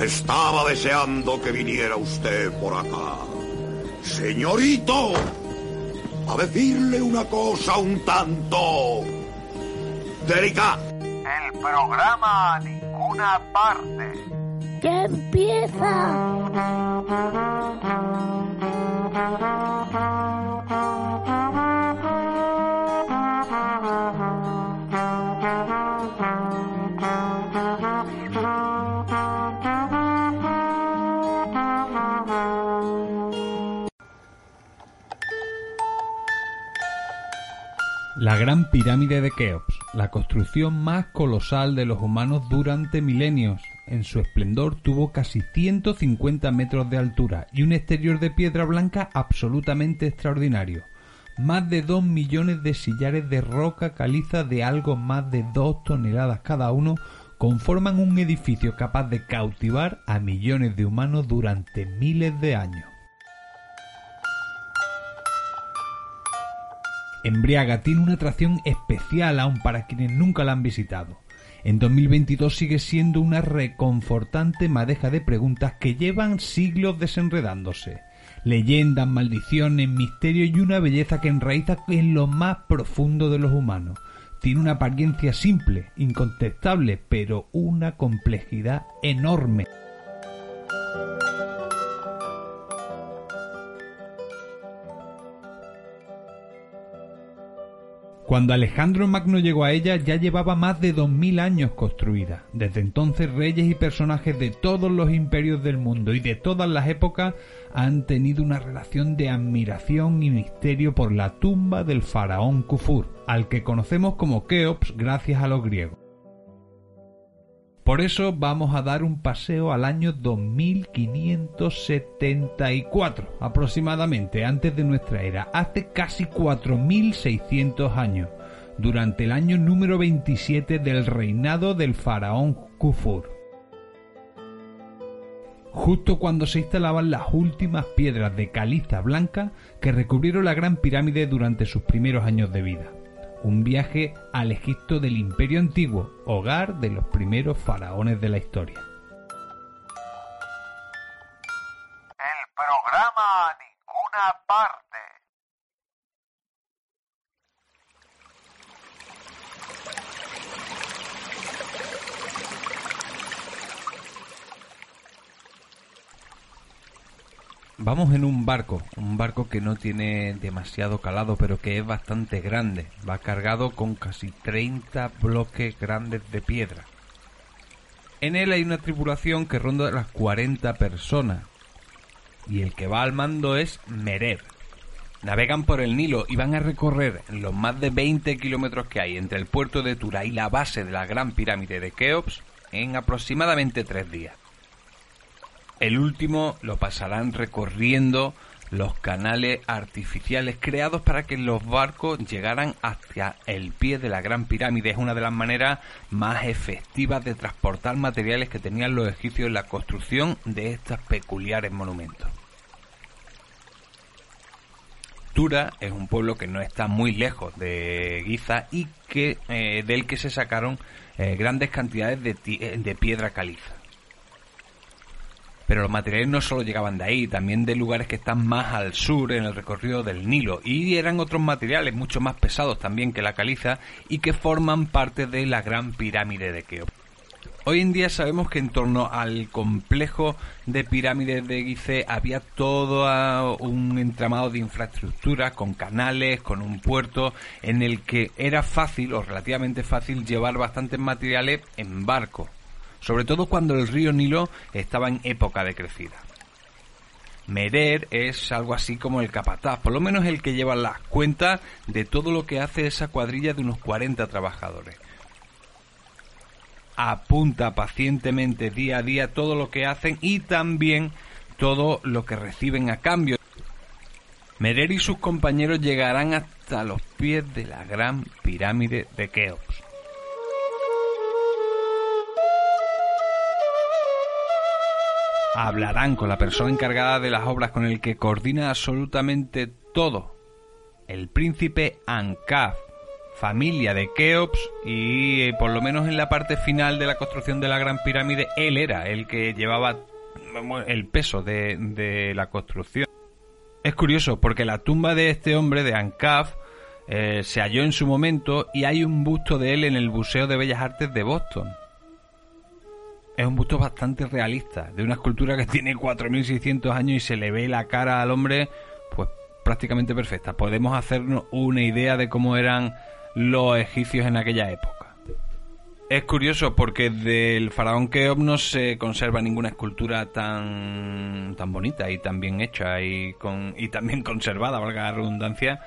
Estaba deseando que viniera usted por acá. Señorito, a decirle una cosa un tanto delicada. El programa a ninguna parte. ¡Que empieza! La Gran Pirámide de Keops, la construcción más colosal de los humanos durante milenios. En su esplendor tuvo casi 150 metros de altura y un exterior de piedra blanca absolutamente extraordinario. Más de dos millones de sillares de roca caliza de algo más de dos toneladas cada uno conforman un edificio capaz de cautivar a millones de humanos durante miles de años. Embriaga tiene una atracción especial aún para quienes nunca la han visitado. En 2022 sigue siendo una reconfortante madeja de preguntas que llevan siglos desenredándose. Leyendas, maldiciones, misterios y una belleza que enraiza en lo más profundo de los humanos. Tiene una apariencia simple, incontestable, pero una complejidad enorme. Cuando Alejandro Magno llegó a ella ya llevaba más de 2000 años construida. Desde entonces reyes y personajes de todos los imperios del mundo y de todas las épocas han tenido una relación de admiración y misterio por la tumba del faraón Kufur, al que conocemos como Keops gracias a los griegos. Por eso vamos a dar un paseo al año 2574, aproximadamente antes de nuestra era, hace casi 4600 años, durante el año número 27 del reinado del faraón Kufur. Justo cuando se instalaban las últimas piedras de caliza blanca que recubrieron la gran pirámide durante sus primeros años de vida un viaje al Egipto del Imperio Antiguo, hogar de los primeros faraones de la historia. Vamos en un barco, un barco que no tiene demasiado calado, pero que es bastante grande. Va cargado con casi 30 bloques grandes de piedra. En él hay una tripulación que ronda las 40 personas. Y el que va al mando es Merer. Navegan por el Nilo y van a recorrer los más de 20 kilómetros que hay entre el puerto de Tura y la base de la gran pirámide de Keops en aproximadamente tres días. El último lo pasarán recorriendo los canales artificiales creados para que los barcos llegaran hacia el pie de la Gran Pirámide. Es una de las maneras más efectivas de transportar materiales que tenían los egipcios en la construcción de estos peculiares monumentos. Tura es un pueblo que no está muy lejos de Giza y que eh, del que se sacaron eh, grandes cantidades de, de piedra caliza. Pero los materiales no solo llegaban de ahí, también de lugares que están más al sur en el recorrido del Nilo. Y eran otros materiales mucho más pesados también que la caliza y que forman parte de la gran pirámide de Keops. Hoy en día sabemos que en torno al complejo de pirámides de Gizeh había todo un entramado de infraestructura con canales, con un puerto en el que era fácil o relativamente fácil llevar bastantes materiales en barco sobre todo cuando el río Nilo estaba en época de crecida. Merer es algo así como el capataz, por lo menos el que lleva las cuentas de todo lo que hace esa cuadrilla de unos 40 trabajadores. apunta pacientemente día a día todo lo que hacen y también todo lo que reciben a cambio. Merer y sus compañeros llegarán hasta los pies de la gran pirámide de Keops. Hablarán con la persona encargada de las obras con el que coordina absolutamente todo, el príncipe Ankaf, familia de Keops y eh, por lo menos en la parte final de la construcción de la Gran Pirámide él era el que llevaba el peso de, la construcción. Es curioso porque la tumba de este hombre, de Ankaf, eh, se halló en su momento y hay un busto de él en el Museo de Bellas Artes de Boston. Es un busto bastante realista, de una escultura que tiene 4.600 años y se le ve la cara al hombre pues prácticamente perfecta. Podemos hacernos una idea de cómo eran los egipcios en aquella época. Es curioso porque del faraón Keops no se conserva ninguna escultura tan, tan bonita y tan bien hecha y, con, y tan bien conservada, valga la redundancia,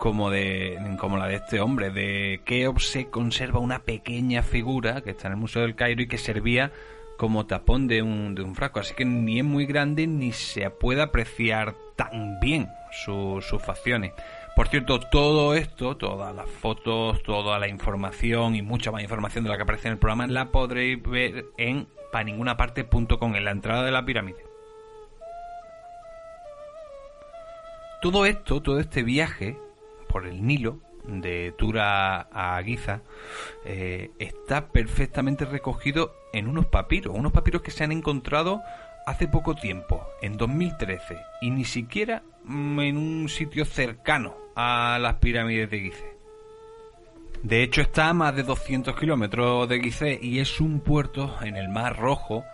como, de, como la de este hombre. De Keops se conserva una pequeña figura que está en el Museo del Cairo y que servía como tapón de un, de un frasco. Así que ni es muy grande ni se puede apreciar tan bien sus facciones. Por cierto, todo esto, todas las fotos, toda la información y mucha más información de la que aparece en el programa la podréis ver en paningunaparte.com, en la entrada de la pirámide. Todo esto, todo este viaje por el Nilo, de Tura a Giza, eh, está perfectamente recogido en unos papiros, unos papiros que se han encontrado hace poco tiempo, en 2013, y ni siquiera mm, en un sitio cercano a las pirámides de Gizeh. De hecho está a más de 200 kilómetros de Gizeh y es un puerto en el Mar Rojo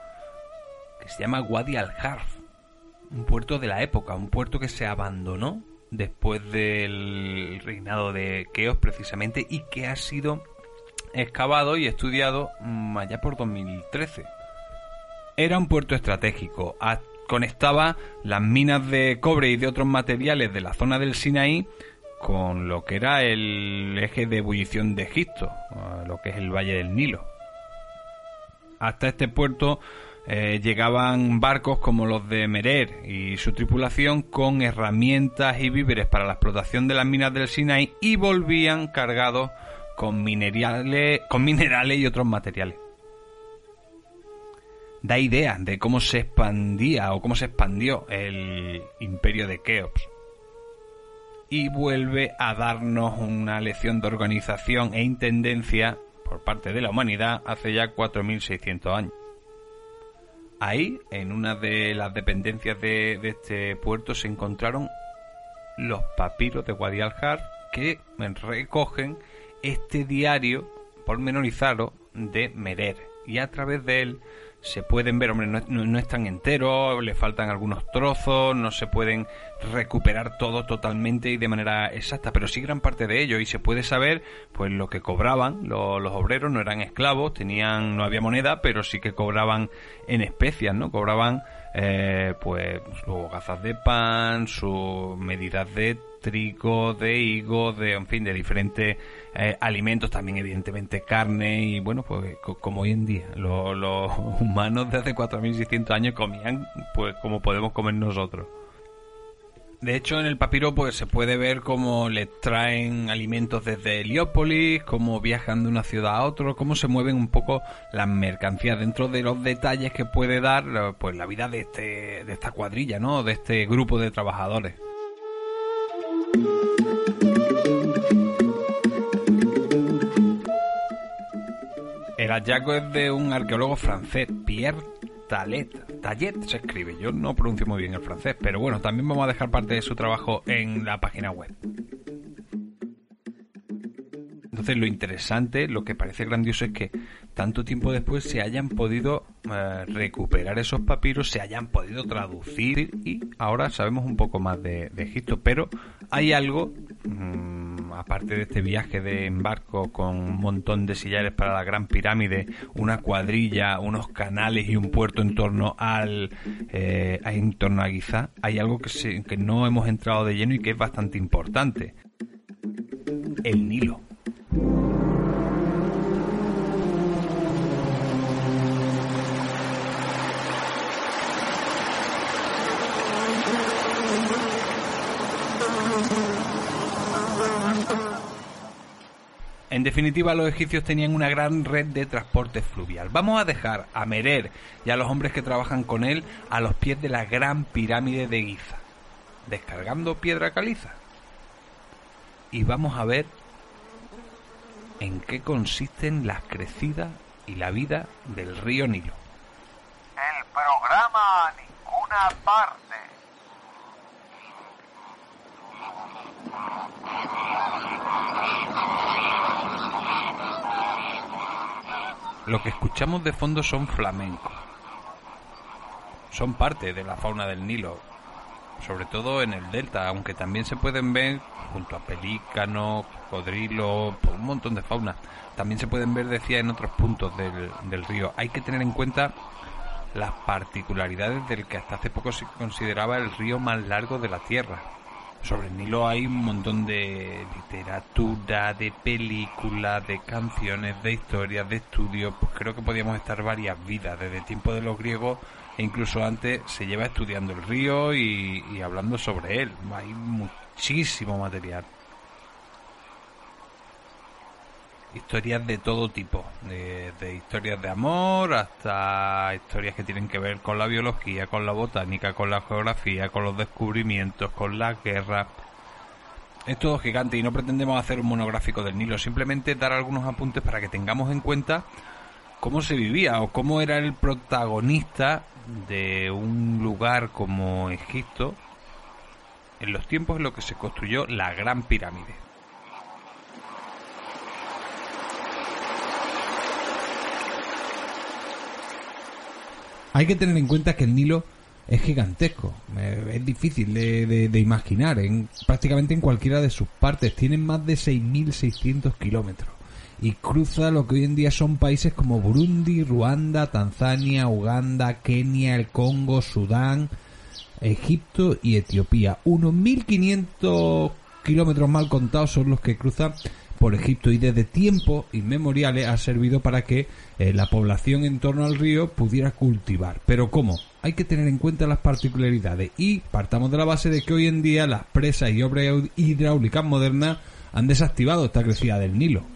que se llama Wadi al-Harf, un puerto de la época, un puerto que se abandonó después del reinado de Keos precisamente y que ha sido excavado y estudiado mm, allá por 2013. Era un puerto estratégico, conectaba las minas de cobre y de otros materiales de la zona del Sinaí con lo que era el eje de ebullición de Egipto, lo que es el Valle del Nilo. Hasta este puerto eh, llegaban barcos como los de Merer y su tripulación con herramientas y víveres para la explotación de las minas del Sinai y volvían cargados con minerales, con minerales y otros materiales da idea de cómo se expandía o cómo se expandió el imperio de Keops. Y vuelve a darnos una lección de organización e intendencia por parte de la humanidad hace ya 4.600 años. Ahí, en una de las dependencias de, este puerto, se encontraron los papiros de Wadi que recogen este diario pormenorizado de Merer y a través de él se pueden ver, hombre, no, no, están enteros, le faltan algunos trozos, no se pueden recuperar todo totalmente y de manera exacta, pero sí gran parte de ello y se puede saber pues lo que cobraban los, obreros, no eran esclavos, tenían, no había moneda, pero sí que cobraban en especias, ¿no? Cobraban eh, pues sus gazas de pan, sus medidas de trigo, de higo, de, en fin, de diferentes eh, alimentos, también evidentemente carne y bueno, pues como hoy en día los, humanos de hace 4.600 años comían pues como podemos comer nosotros. De hecho, en el papiro pues se puede ver cómo le traen alimentos desde Heliópolis, cómo viajan de una ciudad a otra, cómo se mueven un poco las mercancías dentro de los detalles que puede dar pues la vida de este de esta cuadrilla, ¿no? De este grupo de trabajadores. El hallazgo es de un arqueólogo francés, Pierre Talet. Tallet se escribe, yo no pronuncio muy bien el francés, pero bueno, también vamos a dejar parte de su trabajo en la página web. Entonces lo interesante, lo que parece grandioso es que tanto tiempo después se hayan podido eh, recuperar esos papiros, se hayan podido traducir y ahora sabemos un poco más de, Egipto, pero hay algo, mm, aparte de este viaje de embarco con un montón de sillares para la Gran Pirámide, una cuadrilla, unos canales y un puerto en torno al eh, en torno a Giza, hay algo que, que no hemos entrado de lleno y que es bastante importante. El Nilo. Definitiva, los egipcios tenían una gran red de transporte fluvial. Vamos a dejar a Merer y a los hombres que trabajan con él a los pies de la gran pirámide de Giza, descargando piedra caliza. Y vamos a ver en qué consisten las crecidas y la vida del río Nilo. El programa ninguna parte. Lo que escuchamos de fondo son flamencos. Son parte de la fauna del Nilo, sobre todo en el delta, aunque también se pueden ver junto a pelícanos, cocodrilos, un montón de fauna. También se pueden ver, decía, en otros puntos del, del río. Hay que tener en cuenta las particularidades del que hasta hace poco se consideraba el río más largo de la Tierra. Sobre el Nilo hay un montón de literatura, de películas, de canciones, de historias, de estudios. Pues creo que podíamos estar varias vidas, desde el tiempo de los griegos e incluso antes se lleva estudiando el río y, y hablando sobre él. Hay muchísimo material. Historias de todo tipo, de, historias de amor hasta historias que tienen que ver con la biología, con la botánica, con la geografía, con los descubrimientos, con la guerra. Es todo gigante y no pretendemos hacer un monográfico del Nilo, simplemente dar algunos apuntes para que tengamos en cuenta cómo se vivía o cómo era el protagonista de un lugar como Egipto en los tiempos en los que se construyó la Gran Pirámide. Hay que tener en cuenta que el Nilo es gigantesco, eh, es difícil de, imaginar, en, prácticamente en cualquiera de sus partes, tienen más de 6.600 kilómetros. Y cruza lo que hoy en día son países como Burundi, Ruanda, Tanzania, Uganda, Kenia, el Congo, Sudán, Egipto y Etiopía. Unos 1.500 kilómetros mal contados son los que cruzan por Egipto y desde tiempos inmemoriales ha servido para que eh, la población en torno al río pudiera cultivar. Pero ¿cómo? Hay que tener en cuenta las particularidades y partamos de la base de que hoy en día las presas y obras hidráulicas modernas han desactivado esta crecida del Nilo.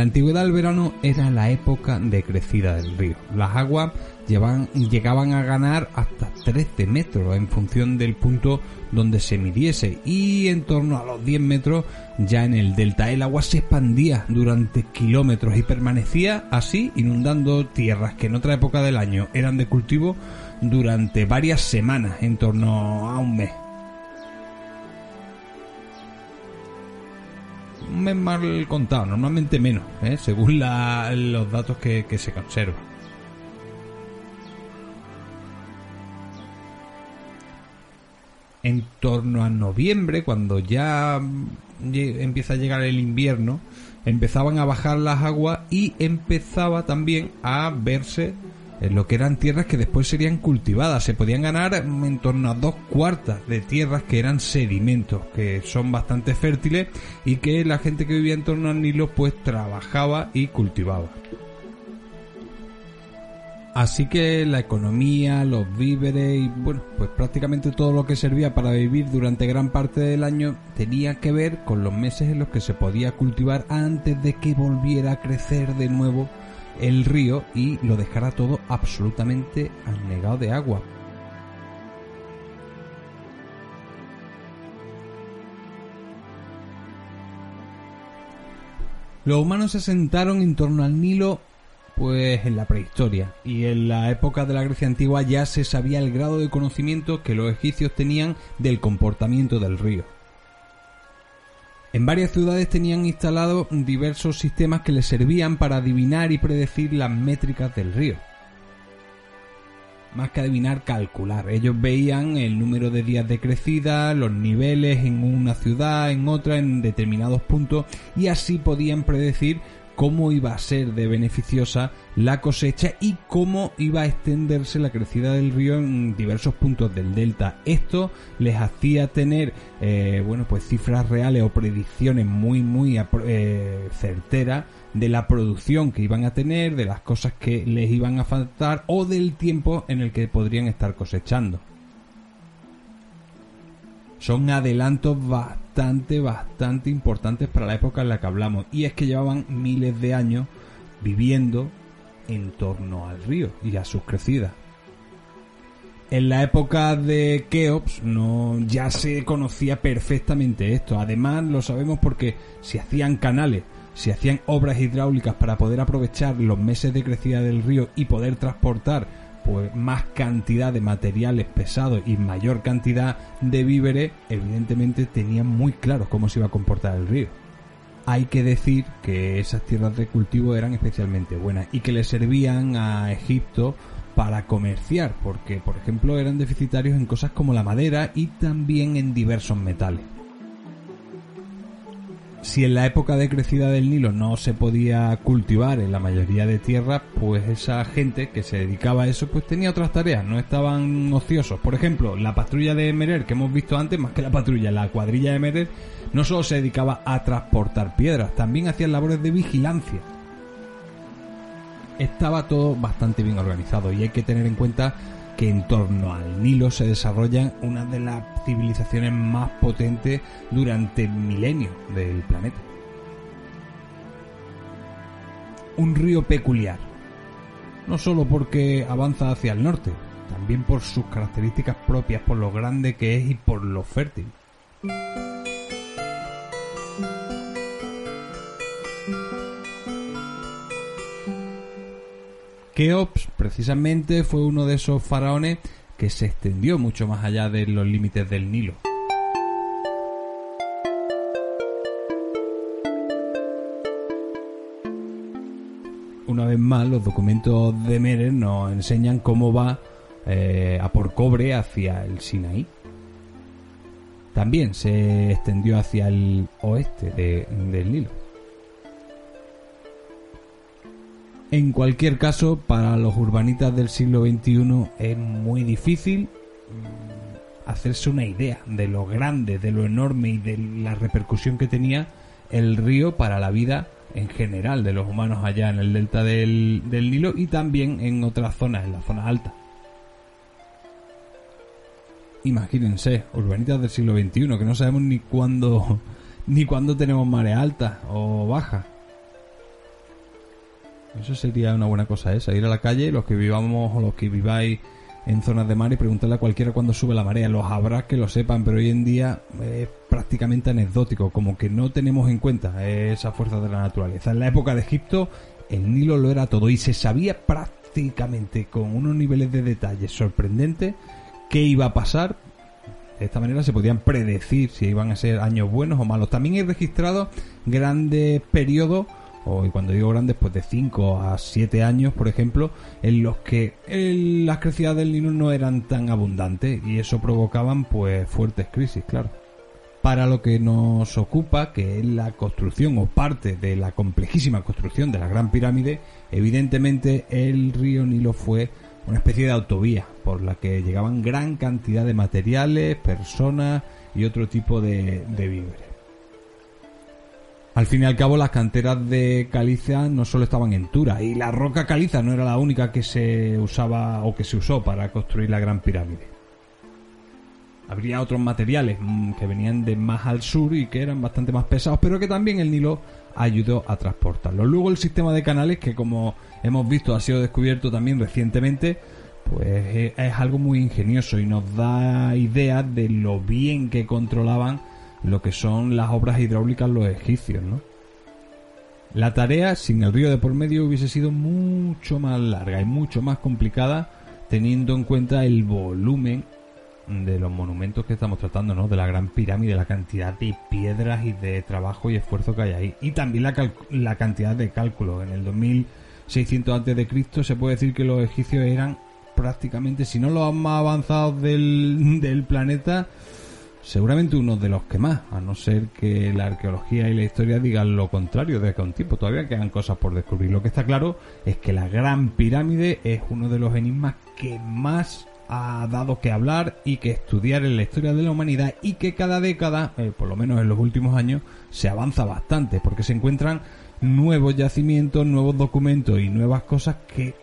La antigüedad el verano era la época de crecida del río. Las aguas llegaban a ganar hasta 13 metros en función del punto donde se midiese y en torno a los 10 metros ya en el delta el agua se expandía durante kilómetros y permanecía así inundando tierras que en otra época del año eran de cultivo durante varias semanas, en torno a un mes. Un mes mal contado, normalmente menos, ¿eh? según los datos que, que se conservan. En torno a noviembre, cuando ya empieza a llegar el invierno, empezaban a bajar las aguas y empezaba también a verse lo que eran tierras que después serían cultivadas. Se podían ganar en torno a dos cuartas de tierras que eran sedimentos, que son bastante fértiles y que la gente que vivía en torno al Nilo pues trabajaba y cultivaba. Así que la economía, los víveres y bueno, pues prácticamente todo lo que servía para vivir durante gran parte del año tenía que ver con los meses en los que se podía cultivar antes de que volviera a crecer de nuevo el río y lo dejara todo absolutamente anegado de agua. Los humanos se asentaron en torno al Nilo pues en la prehistoria y en la época de la Grecia antigua ya se sabía el grado de conocimiento que los egipcios tenían del comportamiento del río. En varias ciudades tenían instalados diversos sistemas que les servían para adivinar y predecir las métricas del río. Más que adivinar, calcular. Ellos veían el número de días de crecida, los niveles en una ciudad, en otra, en determinados puntos, y así podían predecir cómo iba a ser de beneficiosa la cosecha y cómo iba a extenderse la crecida del río en diversos puntos del delta. Esto les hacía tener, eh, bueno, pues cifras reales o predicciones muy, muy eh, certeras de la producción que iban a tener, de las cosas que les iban a faltar o del tiempo en el que podrían estar cosechando. Son adelantos bastante, bastante importantes para la época en la que hablamos. Y es que llevaban miles de años viviendo en torno al río y a sus crecidas. En la época de Keops no, ya se conocía perfectamente esto. Además lo sabemos porque se hacían canales si hacían obras hidráulicas para poder aprovechar los meses de crecida del río y poder transportar pues más cantidad de materiales pesados y mayor cantidad de víveres, evidentemente tenían muy claro cómo se iba a comportar el río. Hay que decir que esas tierras de cultivo eran especialmente buenas y que le servían a Egipto para comerciar, porque por ejemplo eran deficitarios en cosas como la madera y también en diversos metales si en la época de crecida del Nilo no se podía cultivar en la mayoría de tierras, pues esa gente que se dedicaba a eso pues tenía otras tareas, no estaban ociosos. Por ejemplo, la patrulla de Merer que hemos visto antes, más que la patrulla, la cuadrilla de Merer, no solo se dedicaba a transportar piedras, también hacían labores de vigilancia. Estaba todo bastante bien organizado y hay que tener en cuenta que en torno al Nilo se desarrollan una de las civilizaciones más potentes durante milenios del planeta. Un río peculiar, no solo porque avanza hacia el norte, también por sus características propias, por lo grande que es y por lo fértil. Keops precisamente fue uno de esos faraones que se extendió mucho más allá de los límites del Nilo. Una vez más, los documentos de Merer nos enseñan cómo va eh, a por cobre hacia el Sinaí. También se extendió hacia el oeste del Nilo. En cualquier caso, para los urbanitas del siglo XXI es muy difícil mm, hacerse una idea de lo grande, de lo enorme y de la repercusión que tenía el río para la vida en general de los humanos allá en el delta del, Nilo y también en otras zonas, en la zona alta. Imagínense, urbanitas del siglo XXI, que no sabemos ni cuándo, ni cuándo tenemos marea alta o baja. Eso sería una buena cosa esa, ir a la calle, los que vivamos o los que viváis en zonas de mar y preguntarle a cualquiera cuando sube la marea. Los habrá que lo sepan, pero hoy en día es prácticamente anecdótico, como que no tenemos en cuenta esa fuerza de la naturaleza. En la época de Egipto el Nilo lo era todo y se sabía prácticamente con unos niveles de detalle sorprendentes qué iba a pasar. De esta manera se podían predecir si iban a ser años buenos o malos. También he registrado grandes periodos o y cuando digo grandes, pues de 5 a 7 años, por ejemplo, en los que las crecidas del Nilo no eran tan abundantes y eso provocaban pues fuertes crisis, claro. Para lo que nos ocupa, que es la construcción o parte de la complejísima construcción de la Gran Pirámide, evidentemente el río Nilo fue una especie de autovía por la que llegaban gran cantidad de materiales, personas y otro tipo de víveres. Al fin y al cabo, las canteras de caliza no solo estaban en Tura, y la roca caliza no era la única que se usaba o que se usó para construir la Gran Pirámide. Habría otros materiales mm, que venían de más al sur y que eran bastante más pesados, pero que también el Nilo ayudó a transportarlos. Luego el sistema de canales, que como hemos visto ha sido descubierto también recientemente, pues eh, es algo muy ingenioso y nos da idea de lo bien que controlaban lo que son las obras hidráulicas los egipcios, ¿no? La tarea sin el río de por medio hubiese sido mucho más larga y mucho más complicada teniendo en cuenta el volumen de los monumentos que estamos tratando, ¿no? De la gran pirámide, la cantidad de piedras y de trabajo y esfuerzo que hay ahí. Y también la, la cantidad de cálculos. En el 2600 antes de Cristo se puede decir que los egipcios eran prácticamente, si no los más avanzados del planeta, seguramente uno de los que más, a no ser que la arqueología y la historia digan lo contrario de que un tipo todavía quedan cosas por descubrir. Lo que está claro es que la Gran Pirámide es uno de los enigmas que más ha dado que hablar y que estudiar en la historia de la humanidad y que cada década, eh, por lo menos en los últimos años, se avanza bastante porque se encuentran nuevos yacimientos, nuevos documentos y nuevas cosas que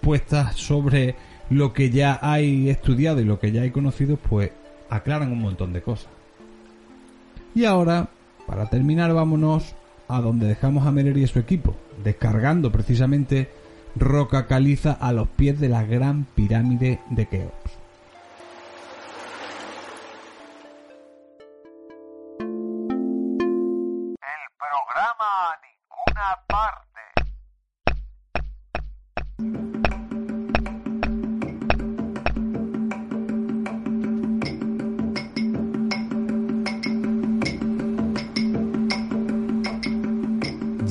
puestas sobre lo que ya hay estudiado y lo que ya hay conocido, pues aclaran un montón de cosas. Y ahora, para terminar, vámonos a donde dejamos a Merer y su equipo, descargando precisamente roca caliza a los pies de la gran pirámide de Keops. El programa a ninguna parte.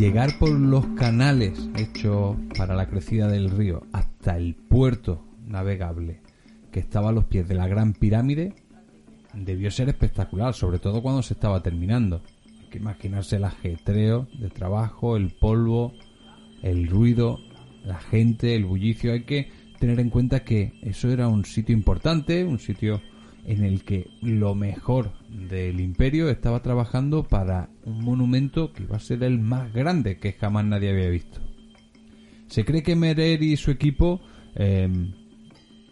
Llegar por los canales hechos para la crecida del río hasta el puerto navegable que estaba a los pies de la gran pirámide debió ser espectacular, sobre todo cuando se estaba terminando. Hay que imaginarse el ajetreo de trabajo, el polvo, el ruido, la gente, el bullicio. Hay que tener en cuenta que eso era un sitio importante, un sitio en el que lo mejor del imperio estaba trabajando para un monumento que iba a ser el más grande que jamás nadie había visto. Se cree que Merer y su equipo eh,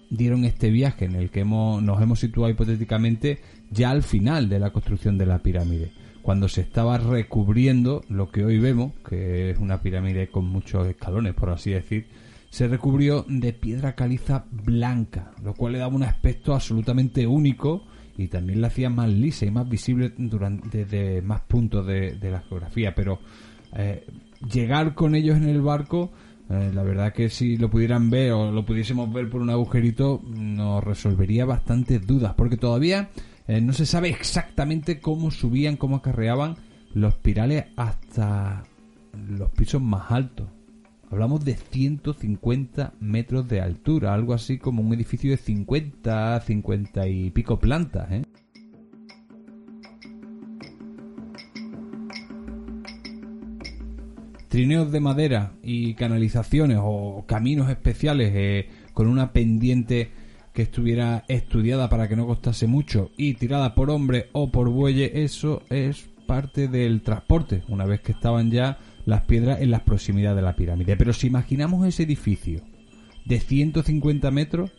dieron este viaje en el que nos hemos situado hipotéticamente ya al final de la construcción de la pirámide, cuando se estaba recubriendo lo que hoy vemos, que es una pirámide con muchos escalones, por así decir, se recubrió de piedra caliza blanca, lo cual le daba un aspecto absolutamente único y también la hacía más lisa y más visible durante desde más puntos de, la geografía. Pero eh, llegar con ellos en el barco, eh, la verdad que si lo pudieran ver o lo pudiésemos ver por un agujerito, nos resolvería bastantes dudas, porque todavía eh, no se sabe exactamente cómo subían, cómo acarreaban los pirales hasta los pisos más altos. Hablamos de 150 metros de altura, algo así como un edificio de 50, 50 y pico plantas, ¿eh? Trineos de madera y canalizaciones o caminos especiales eh, con una pendiente que estuviera estudiada para que no costase mucho y tirada por hombre o por bueye, eso es parte del transporte, una vez que estaban ya las piedras en las proximidades de la pirámide. Pero si imaginamos ese edificio de 150 metros,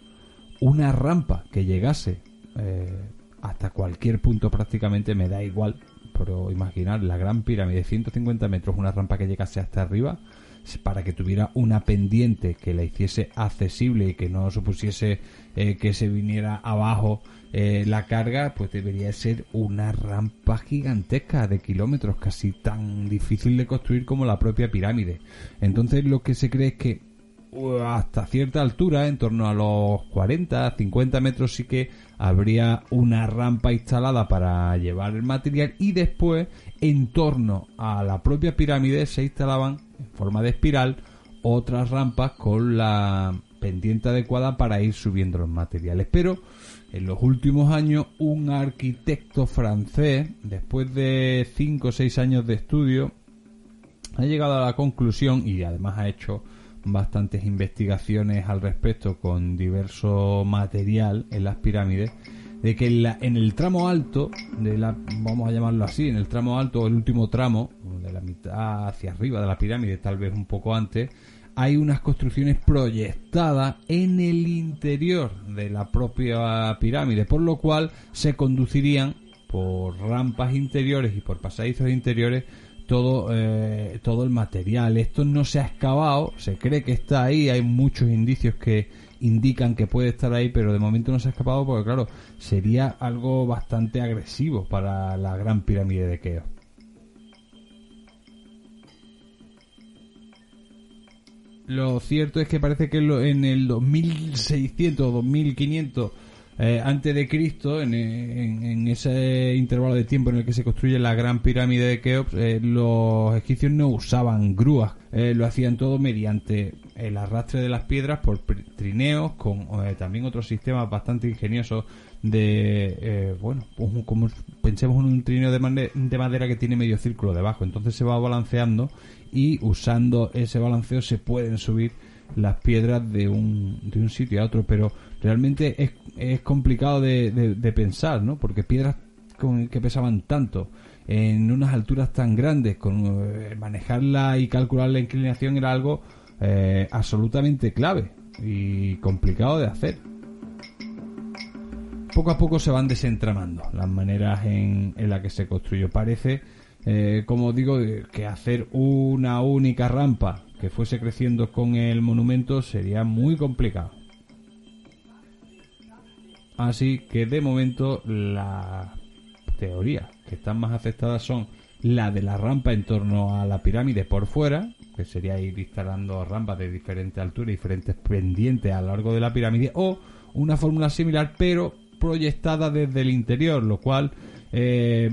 una rampa que llegase eh, hasta cualquier punto prácticamente, me da igual, pero imaginar la gran pirámide de 150 metros, una rampa que llegase hasta arriba, para que tuviera una pendiente que la hiciese accesible y que no supusiese eh, que se viniera abajo eh, la carga, pues debería ser una rampa gigantesca de kilómetros, casi tan difícil de construir como la propia pirámide. Entonces lo que se cree es que uh, hasta cierta altura, en torno a los 40, 50 metros, sí que habría una rampa instalada para llevar el material y después, en torno a la propia pirámide, se instalaban en forma de espiral otras rampas con la pendiente adecuada para ir subiendo los materiales. Pero en los últimos años, un arquitecto francés, después de 5 o 6 años de estudio, ha llegado a la conclusión y además ha hecho bastantes investigaciones al respecto con diverso material en las pirámides de que en, la, en, el tramo alto de la vamos a llamarlo así en el tramo alto el último tramo de la mitad hacia arriba de la pirámide tal vez un poco antes hay unas construcciones proyectadas en el interior de la propia pirámide por lo cual se conducirían por rampas interiores y por pasadizos interiores todo, eh, todo el material. Esto no se ha excavado, se cree que está ahí, hay muchos indicios que indican que puede estar ahí, pero de momento no se ha escapado porque, claro, sería algo bastante agresivo para la gran pirámide de Keops. Lo cierto es que parece que en el 2600 o 2500 eh, antes de Cristo, en, en- ese intervalo de tiempo en el que se construye la gran pirámide de Keops, eh, los egipcios no usaban grúas, eh, lo hacían todo mediante el arrastre de las piedras por trineos, con eh, también otros sistemas bastante ingeniosos de, eh, bueno, pues como pensemos en un trineo de, de madera que tiene medio círculo debajo, entonces se va balanceando y usando ese balanceo se pueden subir las piedras de un, de un sitio a otro, pero realmente es, complicado de, pensar, ¿no? Porque piedras con- que pesaban tanto en unas alturas tan grandes, con eh, manejarla y calcular la inclinación era algo eh, absolutamente clave y complicado de hacer. Poco a poco se van desentramando las maneras en, en las que se construyó. Parece, eh, como digo, que hacer una única rampa que fuese creciendo con el monumento sería muy complicado. Así que de momento las teorías que están más aceptadas son la de la rampa en torno a la pirámide por fuera, que sería ir instalando rampas de diferente altura, diferentes pendientes a lo largo de la pirámide, o una fórmula similar pero proyectada desde el interior, lo cual eh,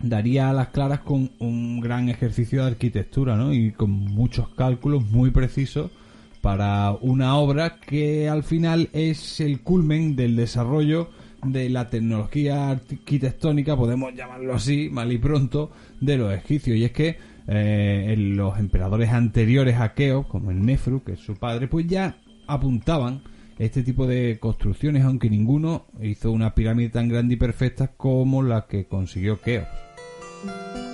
daría a las claras con un gran ejercicio de arquitectura, ¿no? Y con muchos cálculos muy precisos para una obra que al final es el culmen del desarrollo de la tecnología arquitectónica, podemos llamarlo así, mal y pronto, de los egipcios. Y es que eh, los emperadores anteriores a Keops, como el Nefru, que es su padre, pues ya apuntaban este tipo de construcciones, aunque ninguno hizo una pirámide tan grande y perfecta como la que consiguió Keops.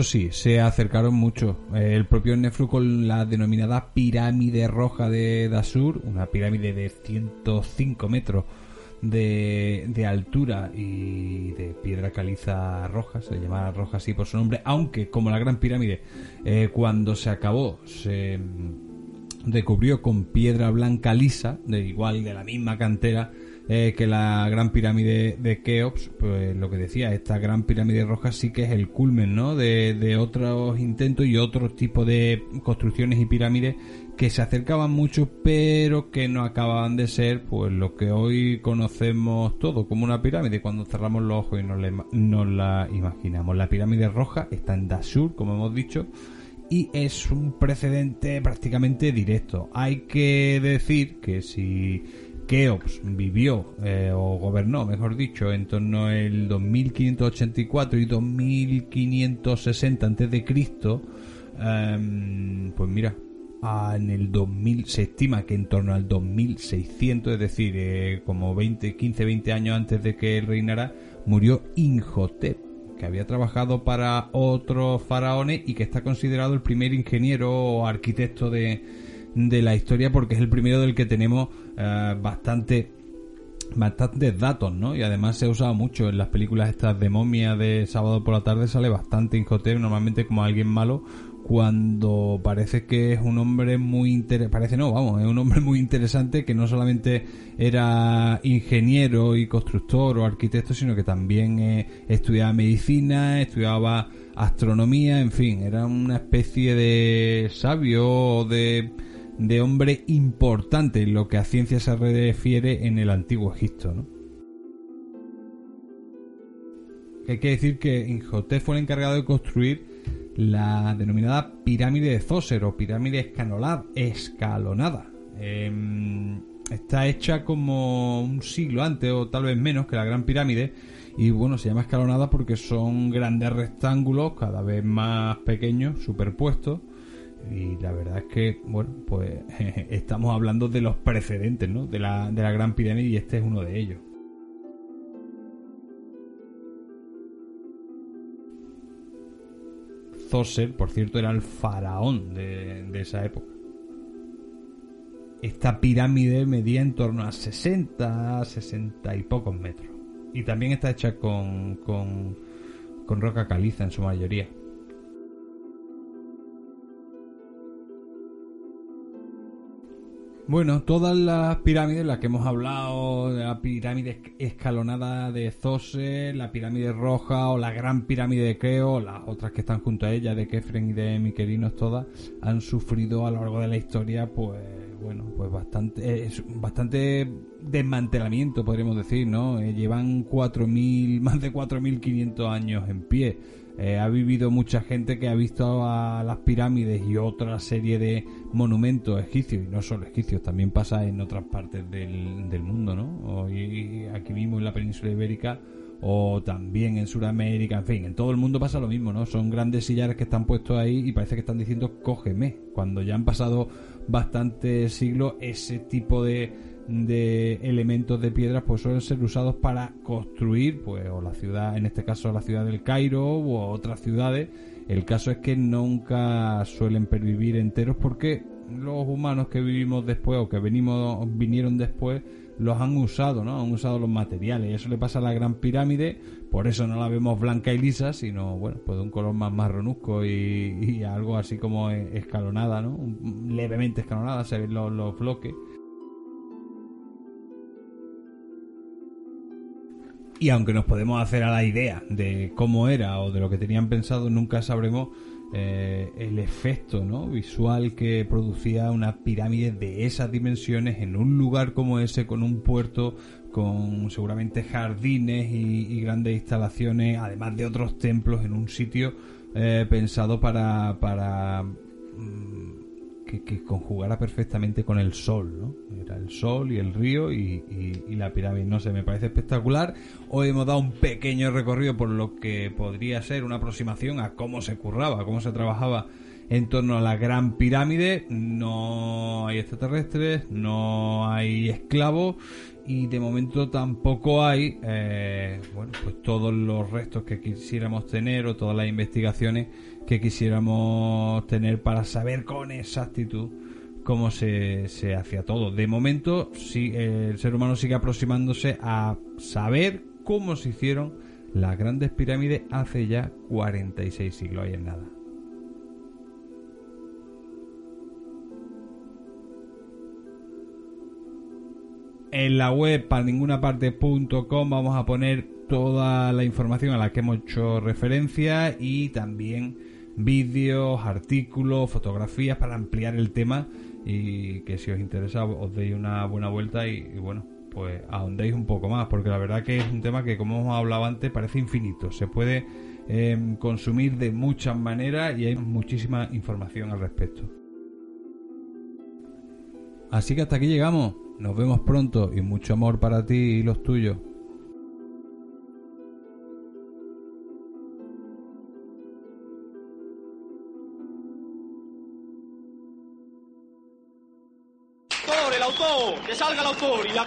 Eso sí, se acercaron mucho. Eh, el propio Nefru con la denominada pirámide roja de Dasur, una pirámide de 105 metros de, altura y de piedra caliza roja, se llama roja así por su nombre, aunque como la gran pirámide, eh, cuando se acabó, se mm, recubrió con piedra blanca lisa, de igual de la misma cantera eh, que la gran pirámide de Keops, pues lo que decía, esta gran pirámide roja sí que es el culmen, ¿no? De, otros intentos y otros tipos de construcciones y pirámides que se acercaban mucho, pero que no acababan de ser, pues lo que hoy conocemos todo como una pirámide cuando cerramos los ojos y nos la imaginamos. La pirámide roja está en Dashur, como hemos dicho, y es un precedente prácticamente directo. Hay que decir que si Keops vivió eh, o gobernó, mejor dicho, en torno al 2584 y 2560 antes de Cristo, em, pues mira, en el 2000 se estima que en torno al 2600, es decir, eh, como 20, 15, 20 años antes de que él reinara, murió Inhotep que había trabajado para otros faraones y que está considerado el primer ingeniero o arquitecto de, de la historia porque es el primero del que tenemos eh, bastante bastantes datos, ¿no? Y además se ha usado mucho en las películas estas de momia de sábado por la tarde sale bastante Inhotep normalmente como alguien malo cuando parece que es un hombre muy interesante, parece no, vamos, es un hombre muy interesante que no solamente era ingeniero y constructor o arquitecto, sino que también eh, estudiaba medicina, estudiaba astronomía, en fin, era una especie de sabio o de, de hombre importante en lo que a ciencia se refiere en el antiguo Egipto. Hay que decir que Inhotep fue el encargado de construir la denominada pirámide de Zoser o pirámide escalonada. Em, está hecha como un siglo antes o tal vez menos que la gran pirámide y bueno, se llama escalonada porque son grandes rectángulos cada vez más pequeños superpuestos y la verdad es que bueno, pues estamos hablando de los precedentes, ¿no? De la, de la gran pirámide y este es uno de ellos. Zoser, por cierto, era el faraón de, esa época. Esta pirámide medía en torno a 60, 60 y pocos metros. Y también está hecha con, con roca caliza en su mayoría. Bueno, todas las pirámides, las que hemos hablado, la pirámide escalonada de Zose, la pirámide roja o la gran pirámide de Creo, las otras que están junto a ella, de Kefren y de Miquelinos, todas, han sufrido a lo largo de la historia, pues, bueno, pues bastante, bastante desmantelamiento, podríamos decir, ¿no? Eh, llevan 4.000, más de 4.500 años en pie eh, ha vivido mucha gente que ha visto a las pirámides y otra serie de monumentos egipcios, y no solo egipcios, también pasa en otras partes del, mundo, ¿no? aquí mismo en la península ibérica o también en Sudamérica, en fin, en todo el mundo pasa lo mismo, ¿no? Son grandes sillares que están puestos ahí y parece que están diciendo cógeme, cuando ya han pasado bastantes siglos ese tipo de de elementos de piedras pues suelen ser usados para construir pues o la ciudad en este caso la ciudad del Cairo u otras ciudades. El caso es que nunca suelen pervivir enteros porque los humanos que vivimos después o que venimos vinieron después los han usado no han usado los materiales. Y eso le pasa a la gran pirámide. Por eso no la vemos blanca y lisa sino bueno pues de un color más marronusco y, algo así como escalonada no levemente escalonada se ven los bloques Y aunque nos podemos hacer a la idea de cómo era o de lo que tenían pensado, nunca sabremos eh, el efecto ¿no? visual que producía una pirámide de esas dimensiones en un lugar como ese, con un puerto, con seguramente jardines y, grandes instalaciones, además de otros templos en un sitio eh, pensado para, para mm, que, conjugara perfectamente con el sol, ¿no? Era el sol y el río y, la pirámide. No sé, me parece espectacular. Hoy hemos dado un pequeño recorrido por lo que podría ser una aproximación a cómo se curraba, cómo se trabajaba en torno a la gran pirámide. No hay extraterrestres, no hay esclavos y de momento tampoco hay, eh, bueno, pues todos los restos que quisiéramos tener o todas las investigaciones que quisiéramos tener para saber con exactitud cómo se, hacía todo. De momento, sí, el ser humano sigue aproximándose a saber cómo se hicieron las grandes pirámides hace ya 46 siglos y en nada. En la web para ninguna parte.com vamos a poner toda la información a la que hemos hecho referencia y también vídeos, artículos, fotografías para ampliar el tema. Y que si os interesa os deis una buena vuelta y, bueno, pues ahondéis un poco más, porque la verdad que es un tema que como hemos hablado antes parece infinito, se puede em, consumir de muchas maneras y hay muchísima información al respecto. Así que hasta aquí llegamos, nos vemos pronto y mucho amor para ti y los tuyos. ¡Que salga el autor y la